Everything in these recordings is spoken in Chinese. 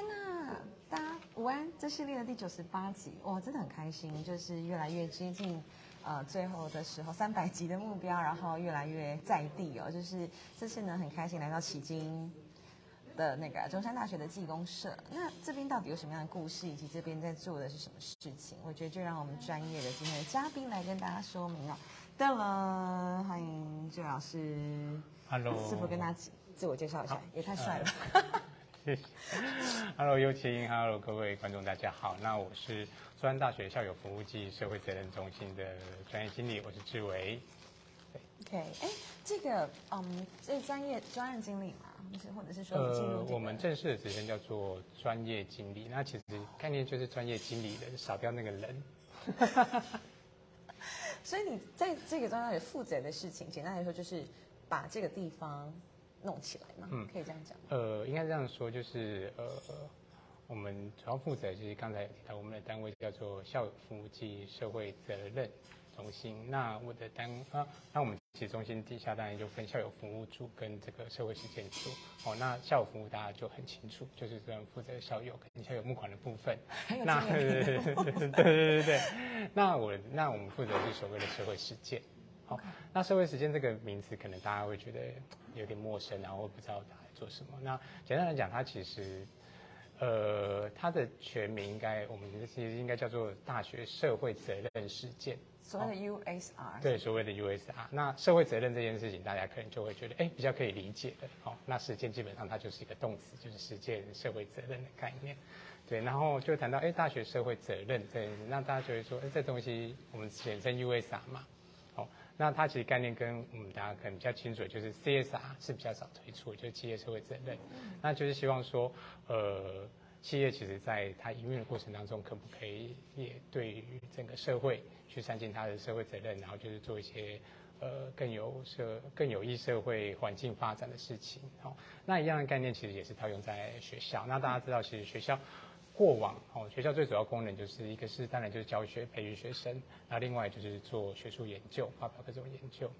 天呐，大家午安！这系列的第九十八集，哇，真的很开心，就是越来越接近呃最后的时候，三百集的目标，然后越来越在地哦。就是这次呢，很开心来到迄今的那个中山大学的技工社。那这边到底有什么样的故事，以及这边在做的是什么事情？我觉得就让我们专业的今天的嘉宾来跟大家说明哦。对了，欢迎朱老师。Hello，是否跟大家自我介绍一下？也太帅了。谢谢。Hello，尤晴，Hello，各位观众，大家好。那我是中山大学校友服务暨社会责任中心的专业经理，我是志伟。OK，哎，这个，嗯，这是专业专案经理嘛，就是或者是说进入、这个呃我们正式的职称叫做专业经理。那其实概念就是专业经理的，少掉那个人。所以你在这个专案里负责的事情，简单来说就是把这个地方弄起来嘛，可以这样讲。呃，应该这样说，就是呃，我们主要负责就是刚才提到我们的单位叫做校友服务及社会责任中心。那我的单啊，那我们其实中心底下当然就分校友服务处跟这个社会实践处。哦，那校友服务大家就很清楚，就是主要负责校友跟校友募款的部分。那 对对对对对对对，那我那我们负责是所谓的社会实践。那社会实践这个名词，可能大家会觉得有点陌生，然后不知道它在做什么。那简单来讲，它其实，呃，它的全名应该我们其实应该叫做大学社会责任实践。所谓的 USR，对，所谓的 USR，那社会责任这件事情，大家可能就会觉得，哎，比较可以理解的。好、那实践基本上它就是一个动词，就是实践社会责任的概念。对，然后就谈到，哎，大学社会责任这件事，那大家就会说，哎，这东西我们简称 USR 嘛。好、那它其实概念跟我们大家可能比较清楚，就是 CSR 是比较少推出，就是企业社会责任。那就是希望说，呃，企业其实在它营运的过程当中，可不可以也对于整个社会去善尽它的社会责任，然后就是做一些呃更有社更有益社会环境发展的事情。好、那一样的概念其实也是套用在学校。那大家知道，其实学校。过往哦，学校最主要功能就是一个是当然就是教学培育学生，那另外就是做学术研究，发表各种研究。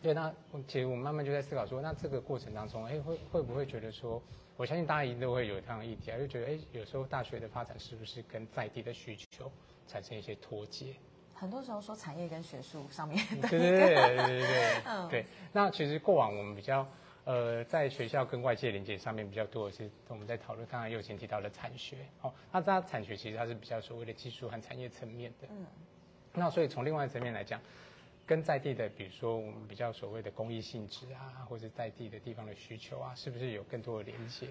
对，那其实我们慢慢就在思考说，那这个过程当中，哎，会会不会觉得说，我相信大家一定都会有这样的议题啊，就觉得哎，有时候大学的发展是不是跟在地的需求产生一些脱节？很多时候说产业跟学术上面的对对对对对对 嗯对。那其实过往我们比较呃，在学校跟外界连接上面比较多的是我们在讨论刚才右前提到的产学。哦，那它产学其实它是比较所谓的技术和产业层面的。嗯那所以从另外一层面来讲，跟在地的，比如说我们比较所谓的公益性质啊，或者在地的地方的需求啊，是不是有更多的连接？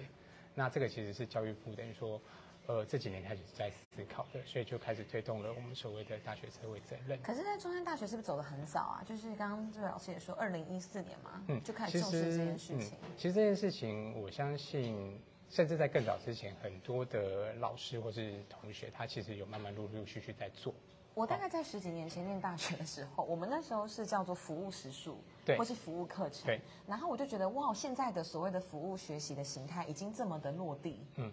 那这个其实是教育部等于说，呃，这几年开始在思考的，所以就开始推动了我们所谓的大学社会责任。可是，在中山大学是不是走的很早啊？就是刚刚这位老师也说，二零一四年嘛，嗯就开始重视这件事情。嗯。其实这件事情，我相信，甚至在更早之前，很多的老师或是同学，他其实有慢慢陆陆续续在做。我大概在十几年前念大学的时候，我们那时候是叫做服务时数，对或是服务课程，对。然后我就觉得，哇，现在的所谓的服务学习的形态已经这么的落地，嗯，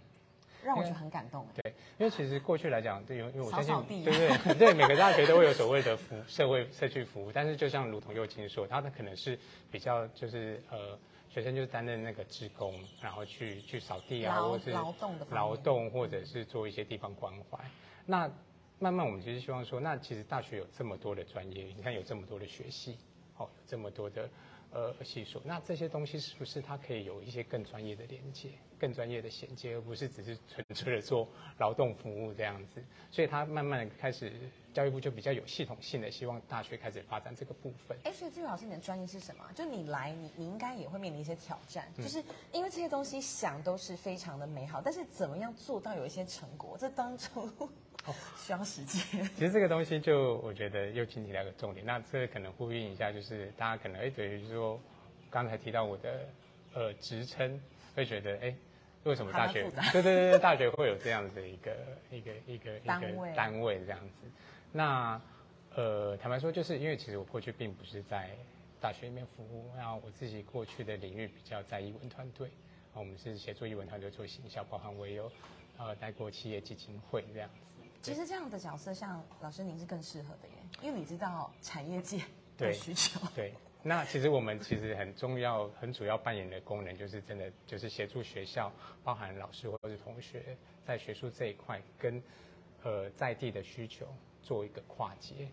让我觉得很感动。对，因为其实过去来讲，对，因为我相信扫扫，地对对 对，每个大学都会有所谓的服社会社区服务，但是就像如同右青说，他的可能是比较就是呃。学生就是担任那个职工，然后去去扫地啊，劳或是劳动的劳动，或者是做一些地方关怀。那慢慢我们其实希望说，那其实大学有这么多的专业，你看有这么多的学系，哦，有这么多的呃系数，那这些东西是不是它可以有一些更专业的连接、更专业的衔接，而不是只是纯粹的做劳动服务这样子？所以它慢慢的开始，教育部就比较有系统性的希望大学开始发展这个部分。哎，所以这位老师，你的专业是什么？就你来，你你应该也会面临一些挑战，就是因为这些东西想都是非常的美好，但是怎么样做到有一些成果，这当中哦需要时间。其实这个东西就我觉得又请提到一个重点，那这可能呼应一下，就是大家可能哎，等于说刚才提到我的呃职称，会觉得哎，为什么大学 对对对对大学会有这样的一个 一个一个一个单位这样子？那呃，坦白说，就是因为其实我过去并不是在大学里面服务，然后我自己过去的领域比较在译文团队，啊，我们是协助译文团队做行销，包含我也有呃带过企业基金会这样子。其实这样的角色，像老师您是更适合的耶，因为你知道产业界的对需求。对那其实我们其实很重要、很主要扮演的功能，就是真的就是协助学校，包含老师或者是同学，在学术这一块跟呃在地的需求做一个跨界。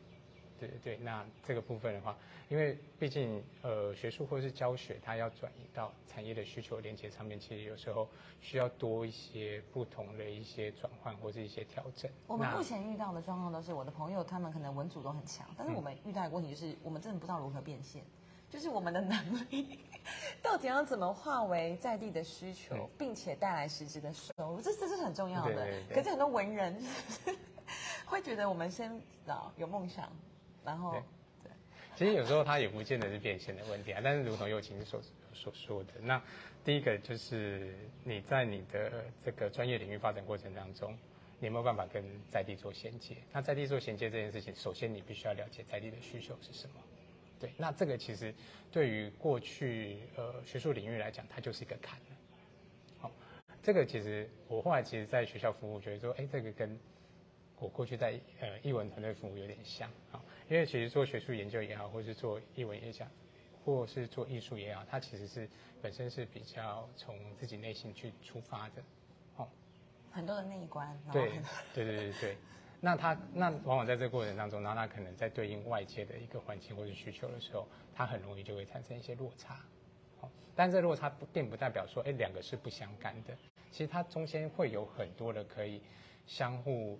对对对，那这个部分的话，因为毕竟呃学术或是教学，它要转移到产业的需求连接上面，其实有时候需要多一些不同的一些转换或是一些调整。我们目前遇到的状况都是，我的朋友他们可能文组都很强，但是我们遇到的问题就是，我们真的不知道如何变现，就是我们的能力到底要怎么化为在地的需求，并且带来实质的收入，这这是很重要的。可是很多文人 会觉得我们先啊有梦想。然后，对，其实有时候它也不见得是变现的问题啊。但是如同友情所所说的，那第一个就是你在你的这个专业领域发展过程当中，你有没有办法跟在地做衔接？那在地做衔接这件事情，首先你必须要了解在地的需求是什么。对，那这个其实对于过去呃学术领域来讲，它就是一个坎了。好，这个其实我后来其实在学校服务，觉得说，哎，这个跟我过去在呃译文团队服务有点像啊。因为其实做学术研究也好，或是做译文也讲，或是做艺术也好，它其实是本身是比较从自己内心去出发的，哦，很多的内观。对对对对对，那他那往往在这个过程当中，然后他可能在对应外界的一个环境或者需求的时候，他很容易就会产生一些落差，哦，但这落差不并不代表说，哎，两个是不相干的，其实它中间会有很多的可以相互。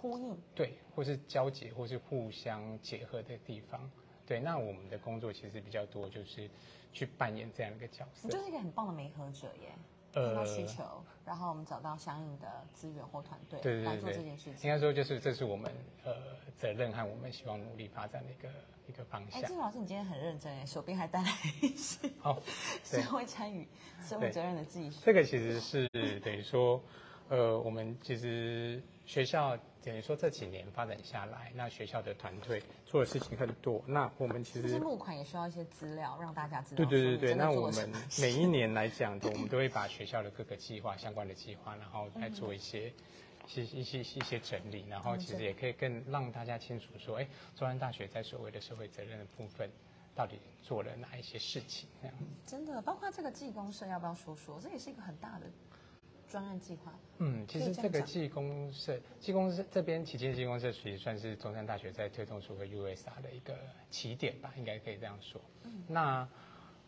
呼应对，或是交结，或是互相结合的地方，对。那我们的工作其实比较多，就是去扮演这样一个角色。你就是一个很棒的媒合者耶，听到需求，然后我们找到相应的资源或团队来做这件事情。应该说，就是这是我们呃责任和我们希望努力发展的一个一个方向。哎，郑老师，你今天很认真哎，手边还带来一些哦，社会参与、社会责任的技术。这个其实是等于说，呃，我们其实学校。等于说这几年发展下来，那学校的团队做的事情很多。那我们其实募款也需要一些资料，让大家知道。对对对对，那我们每一年来讲，我们都会把学校的各个计划、相关的计划，然后来做一些、一些、一些、一些整理。然后其实也可以更让大家清楚说，哎，中山大学在所谓的社会责任的部分，到底做了哪一些事情？这样。真的，包括这个技工社，要不要说说？这也是一个很大的。专案计划，嗯，其实这个技工社，技工社这边旗舰技工社，其实算是中山大学在推动所谓 USR 的一个起点吧，应该可以这样说。嗯，那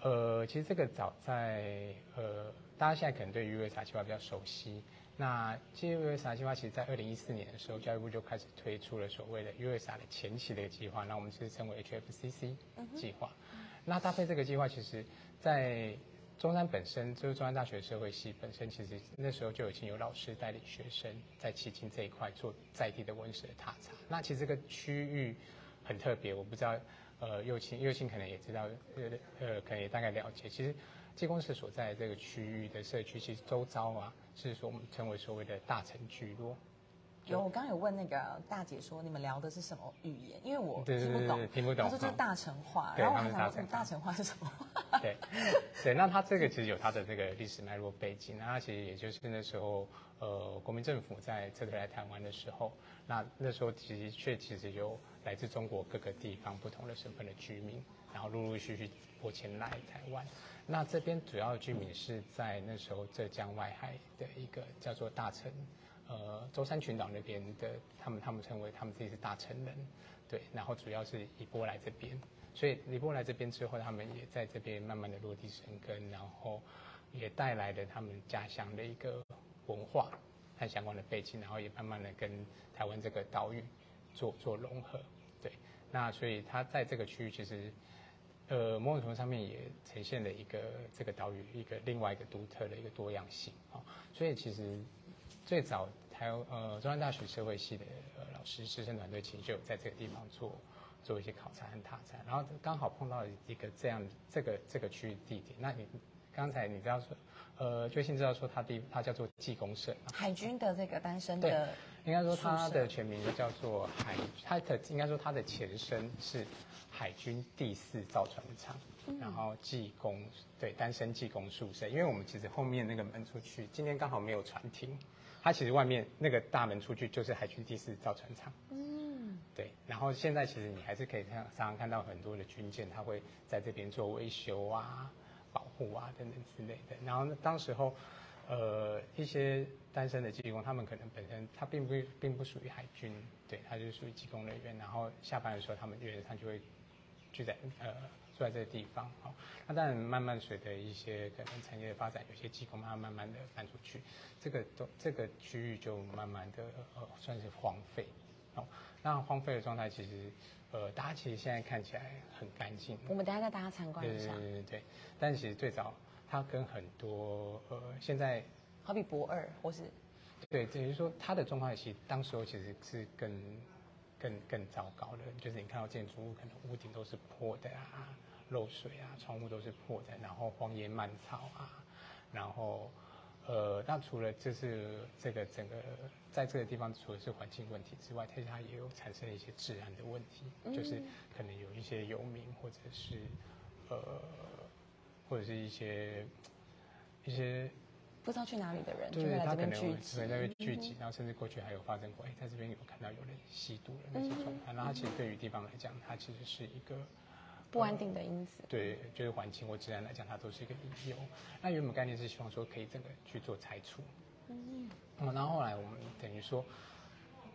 呃，其实这个早在呃，大家现在可能对 USR 计划比较熟悉。那其实 USR 计划，其实在二零一四年的时候，教育部就开始推出了所谓的 USR 的前期的一个计划，那我们是称为 HFCC 计划。那搭配这个计划，其实在中山本身就是中山大学社会系本身，其实那时候就已经有老师带领学生在迄今这一块做在地的文史的踏查。那其实这个区域很特别，我不知道，呃，右青右青可能也知道，呃呃，可能也大概了解。其实济公社所在的这个区域的社区，其实周遭啊，是说我们称为所谓的大城聚落。有，我刚刚有问那个大姐说，你们聊的是什么语言？因为我听不懂，听不懂。她说这是大城话，然后我还想说大城话是什么？对，对，那它这个其实有它的这个历史脉络背景，那它其实也就是那时候，呃，国民政府在撤退来台湾的时候，那那时候的确其实有来自中国各个地方不同的身份的居民，然后陆陆续续过迁来台湾。那这边主要的居民是在那时候浙江外海的一个叫做大城。呃，舟山群岛那边的，他们他们称为他们自己是大成人，对，然后主要是以波来这边，所以李波来这边之后，他们也在这边慢慢的落地生根，然后也带来了他们家乡的一个文化和相关的背景，然后也慢慢的跟台湾这个岛屿做做融合，对，那所以他在这个区域其实，呃，某种程度上面也呈现了一个这个岛屿一个另外一个独特的一个多样性啊，所以其实最早。还有呃，中央大学社会系的呃老师师生团队其实就有在这个地方做做一些考察和踏查，然后刚好碰到一个这样这个这个区域地点。那你刚才你知道说，呃，最新知道说它地它叫做技工社，海军的这个单身的，应该说它的全名叫做海，它的应该说它的前身是海军第四造船厂，然后技工对单身技工宿舍，因为我们其实后面那个门出去，今天刚好没有船停。它其实外面那个大门出去就是海军第四造船厂。嗯，对。然后现在其实你还是可以看常常看到很多的军舰，它会在这边做维修啊、保护啊等等之类的。然后当时候，呃，一些单身的技工，他们可能本身他并不并不属于海军，对，他就属于技工人员。然后下班的时候，他们原则上就会聚在呃住在这个地方。好，那当然慢慢随着一些可能产业的发展，有些机构慢慢慢的搬出去，这个都这个区域就慢慢的呃算是荒废。好，那荒废的状态其实呃大家其实现在看起来很干净。我们等下带大家参观一下。对对对对，但其实最早它跟很多呃现在好比博二或是对，等于说它的状况其实当时候其实是更更更糟糕的，就是你看到建筑物可能屋顶都是破的啊，漏水啊，窗户都是破的，然后荒野蔓草啊，然后呃，那除了就是这个整个在这个地方除了是环境问题之外，它它也有产生一些治安的问题，就是可能有一些游民或者是呃或者是一些一些。不知道去哪里的人，就对会来他可能会这边聚集。在那边聚集，然后甚至过去还有发生过，哎，在这边有看到有人吸毒的那些状态。那它其实对于地方来讲，它其实是一个不安定的因子。对，就是环境或自然来讲，它都是一个理由。那原本概念是希望说可以整个去做拆除，嗯，然后后来我们等于说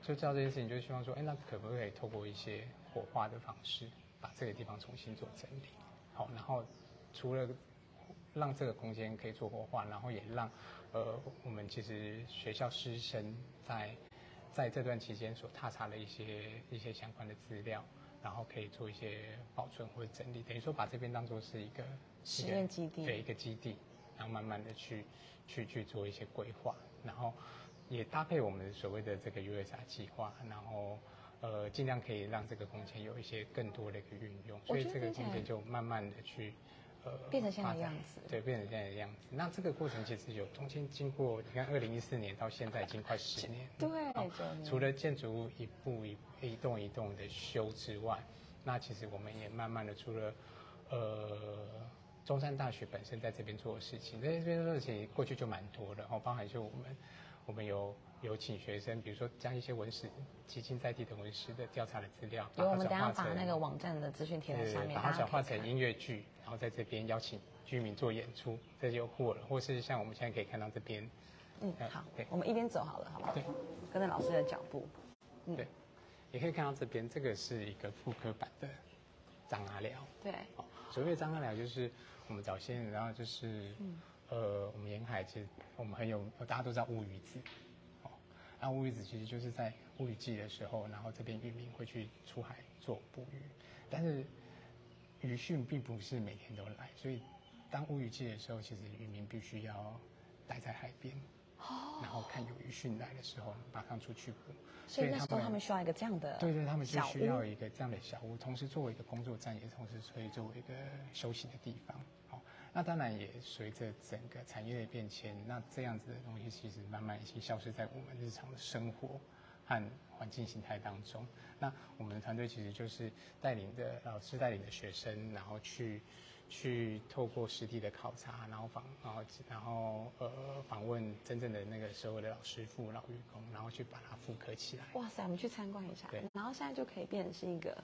就知道这件事情，就是希望说，哎，那可不可以透过一些火化的方式，把这个地方重新做整理？好，然后除了让这个空间可以做火化，然后也让呃我们其实学校师生在在这段期间所踏查的一些一些相关的资料，然后可以做一些保存或者整理，等于说把这边当做是一个实验基地对一个基地，然后慢慢的去去去做一些规划，然后也搭配我们所谓的这个 USR 计划，然后。呃，尽量可以让这个空间有一些更多的一个运用，所以这个空间就慢慢的去呃变成现在的样子。对，变成现在的样子。那这个过程其实有中间经过，你看二零一四年到现在已经快十年，对除了建筑物一步一一栋一栋的修之外，那其实我们也慢慢的除了呃中山大学本身在这边做的事情，在这边做的事情过去就蛮多的，然后包含就我们我们有有请学生，比如说将一些文史基金在地的文史的调查的资料，有，我们等下把它转化成把那个网站的资讯贴在对上面，把它。转化成音乐剧，然后在这边邀请居民做演出，这就或或是像我们现在可以看到这边，嗯，呃好对，我们一边走好了，好不好？对，跟着老师的脚步。嗯对，也可以看到这边，这个是一个复刻版的张阿寮。对，哦，所谓的张阿寮就是我们早先，然后就是，呃，我们沿海其实我们很有，大家都知道乌鱼子，哦，那乌鱼子其实就是在乌鱼季的时候，然后这边渔民会去出海做捕鱼，但是鱼汛并不是每天都来，所以当乌鱼季的时候，其实渔民必须要待在海边，哦然后看有鱼汛来的时候，马上出去捕。所以那时候他们需要一个这样的对对，他们就需要一个这样的小屋，同时作为一个工作站，也同时可以作为一个休息的地方。好，那当然也随着整个产业的变迁，那这样子的东西其实慢慢已经消失在我们日常的生活和环境形态当中。那我们的团队其实就是带领的老师带领的学生，然后去去透过实地的考察，然后访，然后然后呃访问真正的那个社会的老师傅、老员工，然后去把它复刻起来。哇塞，我们去参观一下对，然后现在就可以变成是一个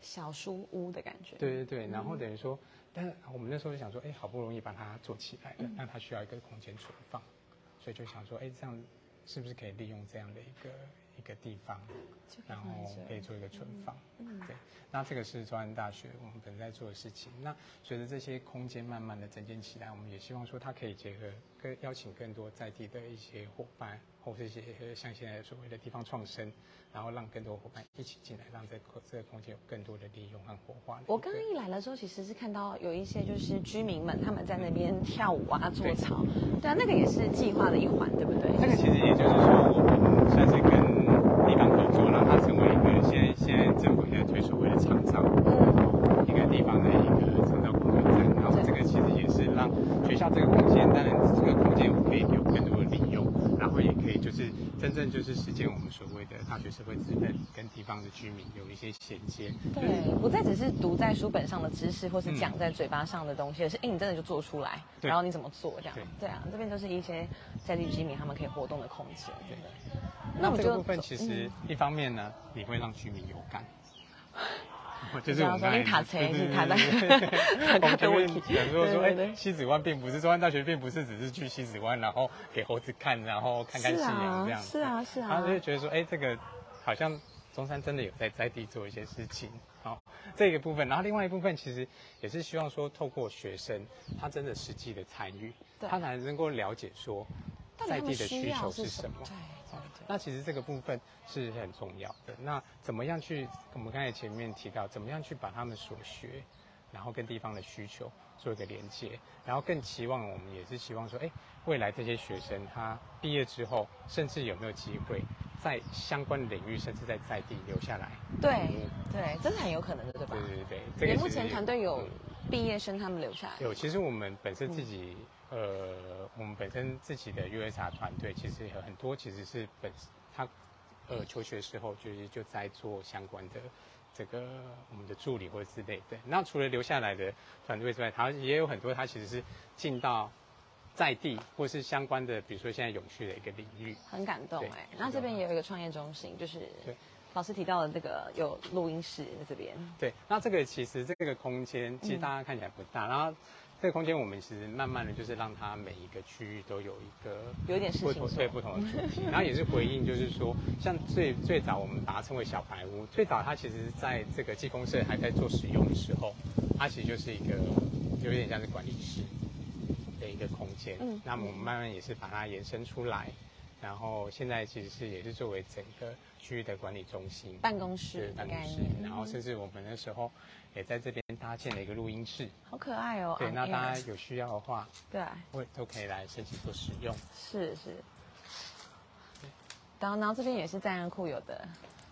小书屋的感觉。对对对，然后等于说，但是我们那时候就想说，哎，好不容易把它做起来了，那它需要一个空间存放，所以就想说，哎，这样是不是可以利用这样的一个一个地方，然后可以做一个存放？对，那这个是中山大学我们本在做的事情。那随着这些空间慢慢的整建起来，我们也希望说它可以结合跟邀请更多在地的一些伙伴，或是一些像现在所谓的地方创生，然后让更多伙伴一起进来，让这个这个空间有更多的利用和活化。我刚刚一来的时候，其实是看到有一些就是居民们他们在那边跳舞啊、做操，对啊，那个也是计划的一环，对不对？这个其实也就是说，我们算是跟让它成为一个现在现在政府现在推所谓的长照，嗯，一个地方的一个长照工作站。然后这个其实也是让学校这个空间，当然这个空间我可以有更多的利用，然后也可以就是真正就是实践我们所谓的大学社会责任，跟地方的居民有一些衔接。对，不再只是读在书本上的知识，或是讲在嘴巴上的东西，而是哎，你真的就做出来，然后你怎么做这样对？对啊，这边就是一些在地居民他们可以活动的空间。对对那我就这个部分其实一方面呢，你会让居民有感。就是我们说你塔车对对是塔在对对 对我们前面塔讲说哎，西子湾并不是中山大学，并不是只是去西子湾，然后给猴子看，然后看看夕阳这样子。是啊是啊然后就觉得说，哎，这个好像中山真的有在在地做一些事情。好，这个部分，然后另外一部分其实也是希望说，透过学生他真的实际的参与，他才能够了解说在地的需求是什么。那其实这个部分是很重要的。那怎么样去？我们刚才前面提到，怎么样去把他们所学，然后跟地方的需求做一个连接，然后更期望我们也是希望说，哎，未来这些学生他毕业之后，甚至有没有机会在相关的领域，甚至在在地留下来？对嗯对，这是很有可能的，对吧对？对对，这也目前团队有嗯毕业生他们留下来，有，其实我们本身自己，呃，我们本身自己的 USR 团队，其实有很多其实是本他，呃，求学时候就是就在做相关的这个我们的助理或者之类的。那除了留下来的团队之外，他也有很多他其实是进到在地或是相关的，比如说现在永续的一个领域。很感动对哎。那这边也有一个创业中心，就是老师提到的这个有录音室在这边，对，那这个其实这个空间其实大家看起来不大，然后这个空间我们其实慢慢的就是让它每一个区域都有一个有一点事不同情对不同的主题，然后也是回应，就是说像最最早我们把它称为小白屋，最早它其实在这个技工社还在做使用的时候，它其实就是一个有点像是管理室的一个空间，嗯那么我们慢慢也是把它延伸出来。然后现在其实是也是作为整个区域的管理中心，办公室办公室然后甚至我们那时候也在这边搭建了一个录音室，好可爱哦。对，那大家有需要的话，对会都可以来申请做使用。是是。然后然后这边也是在安库有的，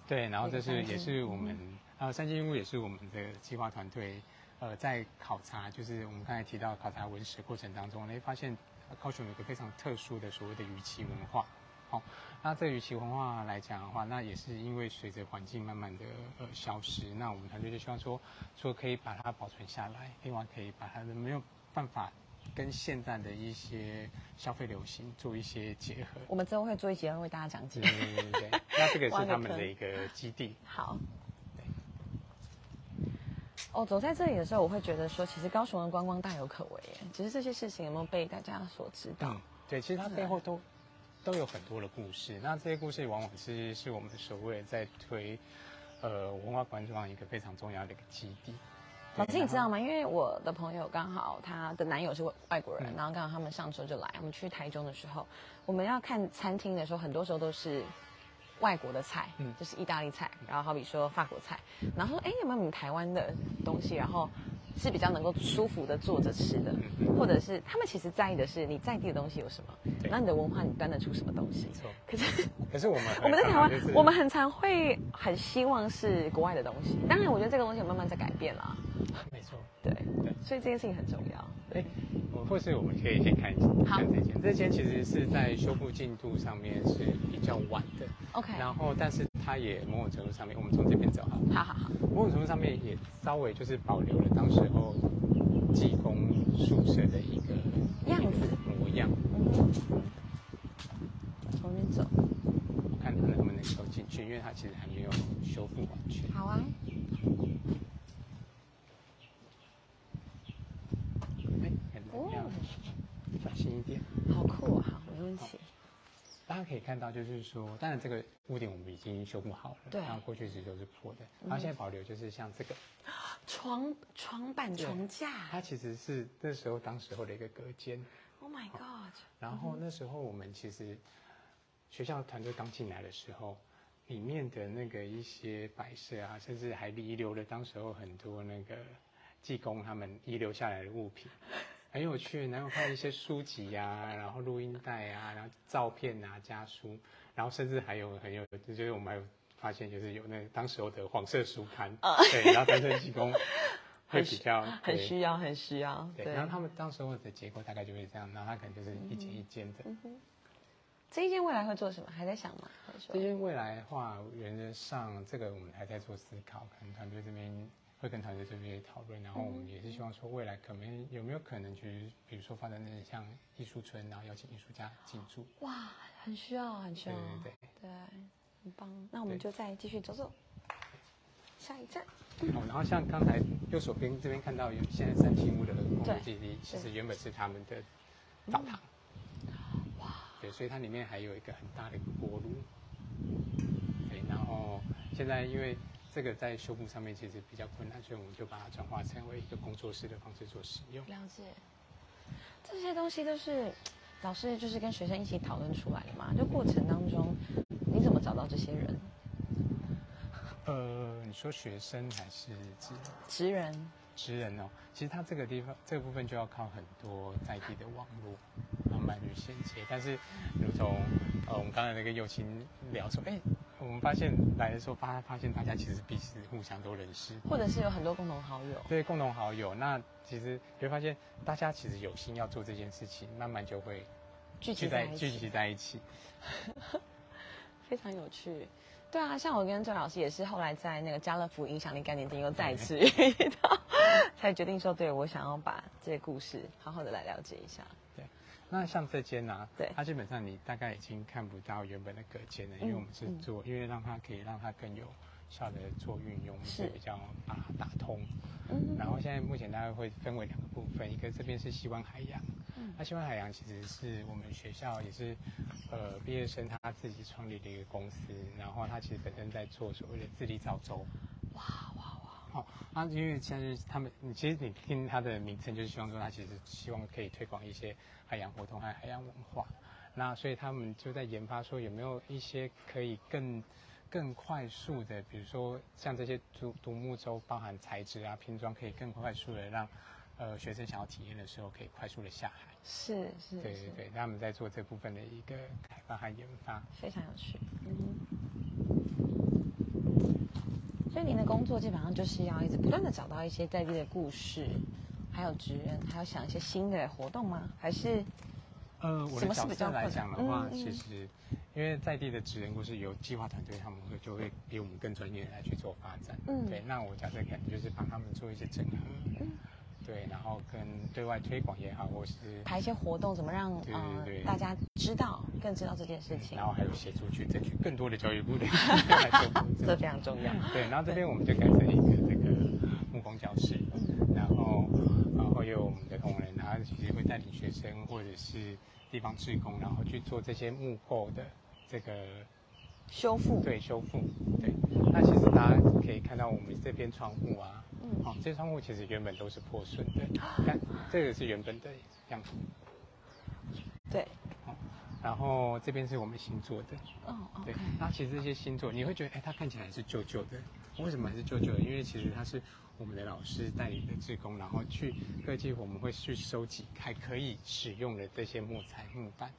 对，然后这是也是我们呃三金屋也是我们的计划团队呃在考察，就是我们刚才提到考察文史过程当中，会发现呃高雄有一个非常特殊的所谓的鱼鳍文化。好、那这个鱼鳍文化来讲的话，那也是因为随着环境慢慢的呃消失，那我们团队就希望说，说可以把它保存下来，另外可以把它的没有办法跟现在的一些消费流行做一些结合。我们之后会做一节为大家讲解对对对，那这个是他们的一个基地。好。哦，走在这里的时候，我会觉得说，其实高雄的观光大有可为耶，只是这些事情有没有被大家所知道？嗯，对，其实它背后都都有很多的故事。那这些故事往往是是我们所谓的在推呃文化观光一个非常重要的一个基地。老师，你知道吗？吗？因为我的朋友刚好她的男友是外国人，嗯然后刚好他们上周就来。我们去台中的时候，我们要看餐厅的时候，很多时候都是外国的菜，嗯就是意大利菜，然后好比说法国菜，然后说哎有没有你们台湾的东西，然后是比较能够舒服的坐着吃的，嗯或者是他们其实在意的是你在地的东西有什么，对然后你的文化你端得出什么东西没。错。可是 可是我们 我们在台湾我们很常会很希望是国外的东西，当然我觉得这个东西有慢慢在改变啦，没错。对，对所以这件事情很重要。或是我们可以先看好看这间，这间其实是在修复进度上面是比较晚的，OK，然后但是它也某种程度上面，我们从这边走好了。好好好，某种程度上面也稍微就是保留了当时候技工宿舍的一个样子个模样。嗯哼，从那边走，我看他能不能走进去，因为它其实还没有修复完全。好啊。哎，看怎么样哦？小心一点。好酷啊！好，没问题。大家可以看到，就是说，当然这个屋顶我们已经修复好了，对然后过去其实都是破的，然后现在保留就是像这个，床床板床架。它其实是那时候当时候的一个隔间，，Oh my God！然后那时候我们其实学校团队刚进来的时候，里面的那个一些摆设啊，甚至还遗留了当时候很多那个技工他们遗留下来的物品，很有趣。然后看一些书籍呀、然后录音带啊，然后照片啊、家书，然后甚至还有很有，就是我们还有发现，就是有那个当时候的黄色书刊，对，然后单身济公 会比较很对需要，很需要。对，然后他们当时候的结构大概就是这样，然后他可能就是一间一间的。这一间未来会做什么？还在想吗？这些未来的话，原则上这个我们还在做思考，可能团队这边会跟团队这边讨论，然后我们也是希望说未来可能有没有可能去，比如说发展成像艺术村，然后邀请艺术家进驻。哇，很需要，很需要，对对，很棒。那我们就再继续走走，下一站。哦，然后像刚才右手边这边看到有现在三清屋的工作基地，其实原本是他们的澡堂。哇，对，所以它里面还有一个很大的一个锅炉。对，然后现在因为这个在修复上面其实比较困难，所以我们就把它转化成为一个工作室的方式做使用。了解，这些东西都是老师就是跟学生一起讨论出来的嘛？就过程当中，你怎么找到这些人？呃，你说学生还是职职人？职人哦，其实他这个地方这个部分就要靠很多在地的网络慢慢去衔接。但是，如同呃我们刚才那个友情聊说，哎，我们发现来的时候发发现大家其实彼此互相都认识，或者是有很多共同好友。对，共同好友。那其实你会发现大家其实有心要做这件事情，慢慢就会聚集在聚集在一起，非常有趣。对啊，像我跟周老师也是后来在那个家乐福影响力概念店又再次遇到，才决定说，对我想要把这些故事好好的来了解一下。对，那像这间呢，对，它基本上你大概已经看不到原本的隔间了，因为我们是做，因为让它可以让它更有效的做运用，是比较把它打通。嗯，然后现在目前大概会分为两个部分，一个这边是西湾海洋。那西湾海洋其实是我们学校也是，呃，毕业生他自己创立的一个公司，然后他其实本身在做所谓的自立造舟。哇哇哇！好，那因为现在他们，你其实你听他的名称，就是希望说他其实希望可以推广一些海洋活动和海洋文化。那所以他们就在研发说有没有一些可以更更快速的，比如说像这些独独木舟，包含材质啊拼装，可以更快速的让。呃，学生想要体验的时候，可以快速的下海。是是。对对对，他们在做这部分的一个开发和研发，非常有趣。嗯。所以您的工作基本上就是要一直不断的找到一些在地的故事，还有职人，还要想一些新的活动吗？还是？呃，我的角色来讲的话，其实因为在地的职人故事由计划团队，他们会就会比我们更专业来去做发展。嗯。对，那我角色可能就是帮他们做一些整合。嗯。对，然后跟对外推广也好，或是排一些活动，怎么让呃大家知道，更知道这件事情。然后还有协助去争取更多的教育部的 这非常重要。对，然后这边我们就改成一个这个木工教室，然后然后有我们的同仁，他其实会带领学生或者是地方志工，然后去做这些木构的这个修复。对，修复。对，那其实大家可以看到我们这边窗户啊。好，这窗户其实原本都是破损的，看 这个是原本的样子。对，好，然后这边是我们新做的。哦，对，那其实这些新做，你会觉得，哎，它看起来是旧旧的，为什么还是旧旧的？因为其实它是我们的老师带领的职工，然后去各地我们会去收集还可以使用的这些木材木板，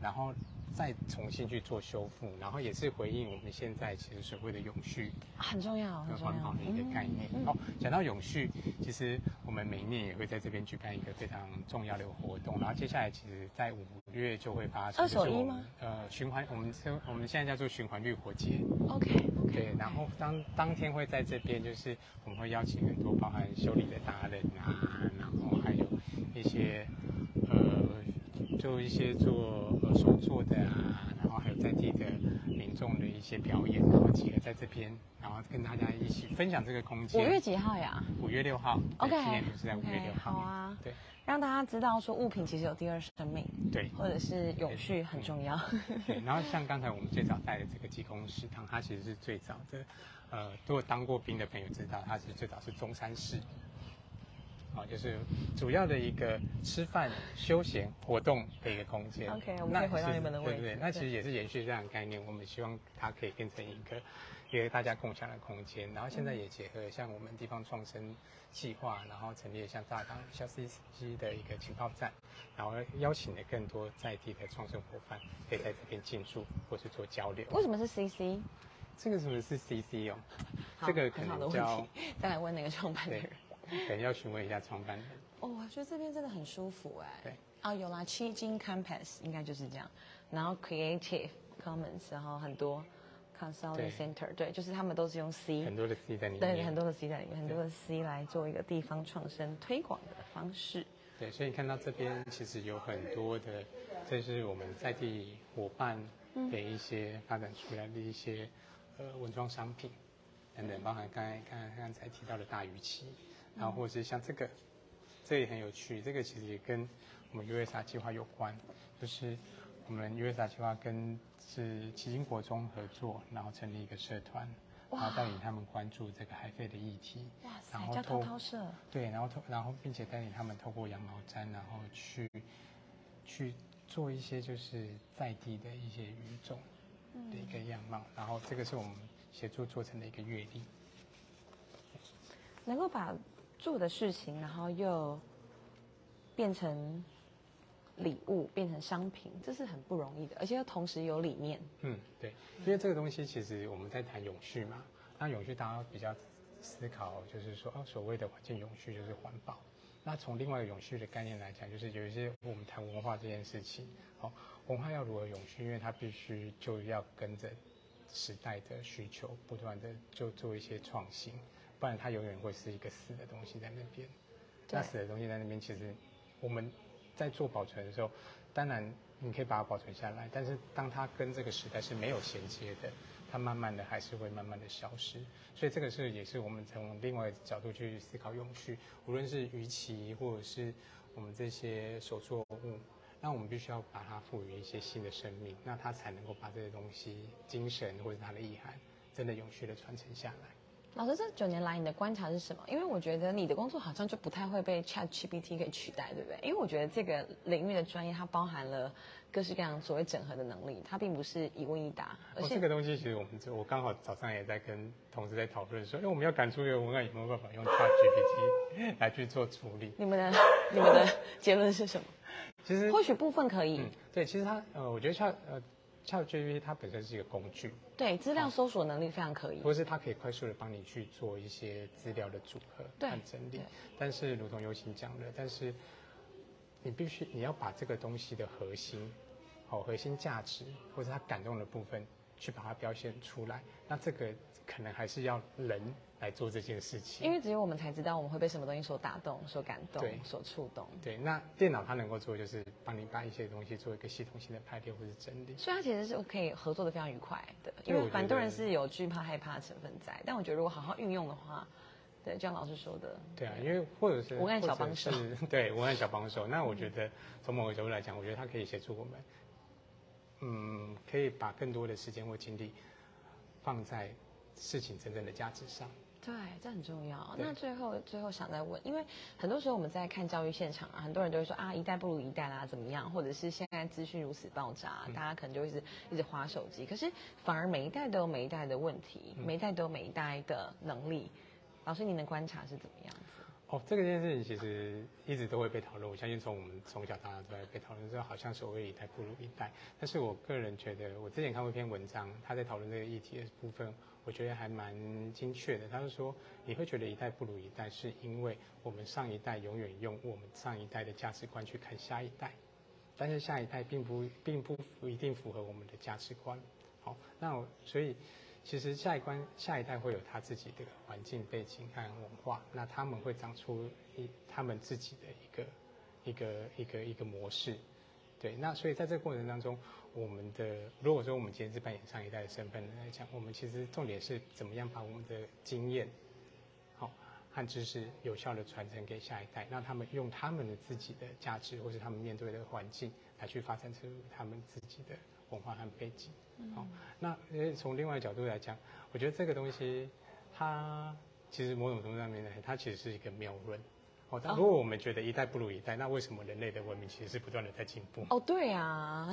然后。再重新去做修复，然后也是回应我们现在其实所谓的永续很重要、很环保的一个概念。哦，讲到永续，其实我们每一年也会在这边举办一个非常重要的活动。然后接下来，其实在五月就会发生。二手衣吗？呃，循环，我们我们现在叫做循环绿活节。OK。对，然后当当天会在这边，就是我们会邀请很多包含修理的达人啊，然后还有一些呃。做一些做手作的啊，然后还有在地的民众的一些表演，然后集合在这边，然后跟大家一起分享这个空间。五月几号呀？五月六号。OK。今年是在五月六号。好啊。对。让大家知道说物品其实有第二生命。对。或者是永续很重要。对。然后像刚才我们最早带的这个济公食堂，它其实是最早的，呃，如果当过兵的朋友知道，它是最早是中山市。啊，就是主要的一个吃饭、休闲活动的一个空间。OK，我们可以回到你们的位置。对对，那其实也是延续这样的概念。我们希望它可以变成一个一个大家共享的空间。然后现在也结合像我们地方创生计划，然后成立了像大港小 CC 的一个情报站，然后邀请了更多在地的创生伙伴，可以在这边进驻或是做交流。为什么是 CC？这个什么是 CC 哦？这个可能叫再来问那个创办的人。可能要询问一下创办人。哦，我觉得这边真的很舒服哎。对。啊，有啦，七金 Campus 应该就是这样。然后 Creative Commons，然后很多 Consulting Center，对，就是他们都是用 C。很多的 C 在里面。对，很多的 C 在里面，很多的 C 来做一个地方创生推广的方式。对，所以你看到这边其实有很多的这是我们在地伙伴的一些发展出来的一些呃文创商品等等，包含刚才刚才刚才提到的大鱼旗，然后或者是像这个，这也很有趣，这个其实也跟我们 USA 计划有关，就是我们 USA 计划跟是旗津国中合作，然后成立一个社团。然后带领他们关注这个海废的议题，哇。塞，叫涛涛社，对，然后透，然后并且带领他们透过羊毛毡，然后去去做一些就是在地的一些语种的一个样貌，然后这个是我们协助做成的一个阅历，能够把做的事情，然后又变成。礼物变成商品，这是很不容易的，而且又同时有理念。嗯，对，因为这个东西其实我们在谈永续嘛，那永续大家比较思考，就是说哦，所谓的环境永续就是环保。那从另外一个永续的概念来讲，就是有一些我们谈文化这件事情，哦，文化要如何永续？因为它必须就要跟着时代的需求，不断的就做一些创新，不然它永远会是一个死的东西在那边。那死的东西在那边，其实我们。在做保存的时候，当然你可以把它保存下来，但是当它跟这个时代是没有衔接的，它慢慢的还是会慢慢的消失。所以这个是也是我们从另外角度去思考永续，无论是鱼鳍或者是我们这些手作物，那我们必须要把它赋予一些新的生命，那它才能够把这些东西精神或者它的意涵真的永续的传承下来。老师，这九年来你的观察是什么？因为我觉得你的工作好像就不太会被 Chat GPT 给取代，对不对？因为我觉得这个领域的专业它包含了各式各样所谓整合的能力，它并不是一问一答。而且这个东西其实我们我刚好早上也在跟同事在讨论说，因为我们要赶出一个文案，有没有办法用 Chat GPT 来去做处理？你们的你们的结论是什么？其实或许部分可以。对，其实它呃，我觉得 Chat 呃。ChatGPT 它本身是一个工具，对资料搜索能力非常可以，或是它可以快速的帮你去做一些资料的组合和整理。但是，如同尤行讲的，但是你必须你要把这个东西的核心，哦，核心价值或者它感动的部分，去把它表现出来。那这个可能还是要人。来做这件事情，因为只有我们才知道我们会被什么东西所打动、所感动、所触动。对，那电脑它能够做就是帮你把一些东西做一个系统性的排列或者整理。所以它其实是可以合作的非常愉快的，因为蛮多人是有惧怕、害怕的成分在。但我觉得如果好好运用的话，对，就像老师说的，对啊，因为或者是文案小帮手，对，文案小帮手。那我觉得从某个角度来讲，我觉得它可以协助我们，嗯，可以把更多的时间或精力放在事情真正的价值上。对，这很重要。那最后，最后想再问，因为很多时候我们在看教育现场啊，很多人都会说啊，一代不如一代啦，怎么样？或者是现在资讯如此爆炸，大家可能就会是一直划手机。可是反而每一代都有每一代的问题，每一代都有每一代的能力。老师，您的观察是怎么样子？哦，这个件事情其实一直都会被讨论。我相信从我们从小到大都在被讨论，说好像所谓一代不如一代。但是我个人觉得，我之前看过一篇文章，他在讨论这个议题的部分。我觉得还蛮精确的。他是说，你会觉得一代不如一代，是因为我们上一代永远用我们上一代的价值观去看下一代，但是下一代并不并不一定符合我们的价值观。好，那所以其实下一关下一代会有他自己的环境背景和文化，那他们会长出一他们自己的一个一个一个一个模式。对，那所以在这个过程当中，我们的如果说我们今天是扮演上一代的身份来讲，我们其实重点是怎么样把我们的经验，好和知识有效的传承给下一代，让他们用他们的自己的价值或是他们面对的环境来去发展出他们自己的文化和背景。好，那呃从另外角度来讲，我觉得这个东西它其实某种程度上面呢，它其实是一个谬论。哦，但如果我们觉得一代不如一代，那为什么人类的文明其实是不断的在进步？哦，对呀，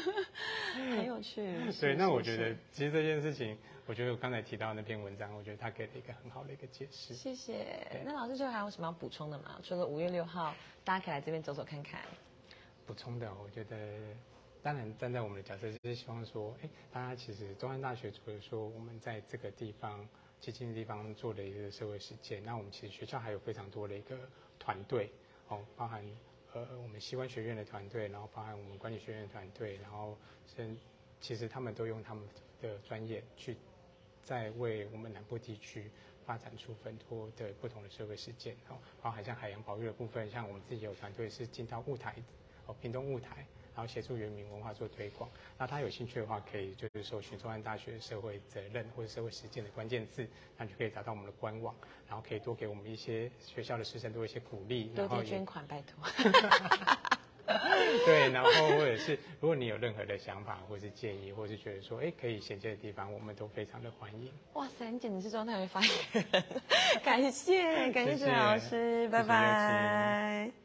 很有趣。对，那我觉得其实这件事情，我觉得我刚才提到那篇文章，我觉得他给了一个很好的一个解释。谢谢。那老师最后还有什么要补充的吗？除了五月六号，大家可以来这边走走看看。补充的，我觉得当然站在我们的角色，就是希望说，哎，大家其实中山大学除了说我们在这个地方。接近的地方做的一个社会实践，那我们其实学校还有非常多的一个团队，哦，包含呃我们西关学院的团队，然后包含我们管理学院的团队，然后是其实他们都用他们的专业去在为我们南部地区发展出很多的不同的社会实践，哦，包含像海洋保育的部分，像我们自己有团队是进到雾台，哦，屏东雾台，然后协助原民文化做推广。那他有兴趣的话，可以就是搜寻中山大学社会责任或者社会实践的关键字，那就可以找到我们的官网，然后可以多给我们一些学校的师生多一些鼓励，多然后也多捐款，拜托。对，然后或者是如果你有任何的想法或是建议，或是觉得说哎可以衔接的地方，我们都非常的欢迎。哇塞，你简直是中台会发言人，感谢感谢老师，拜拜。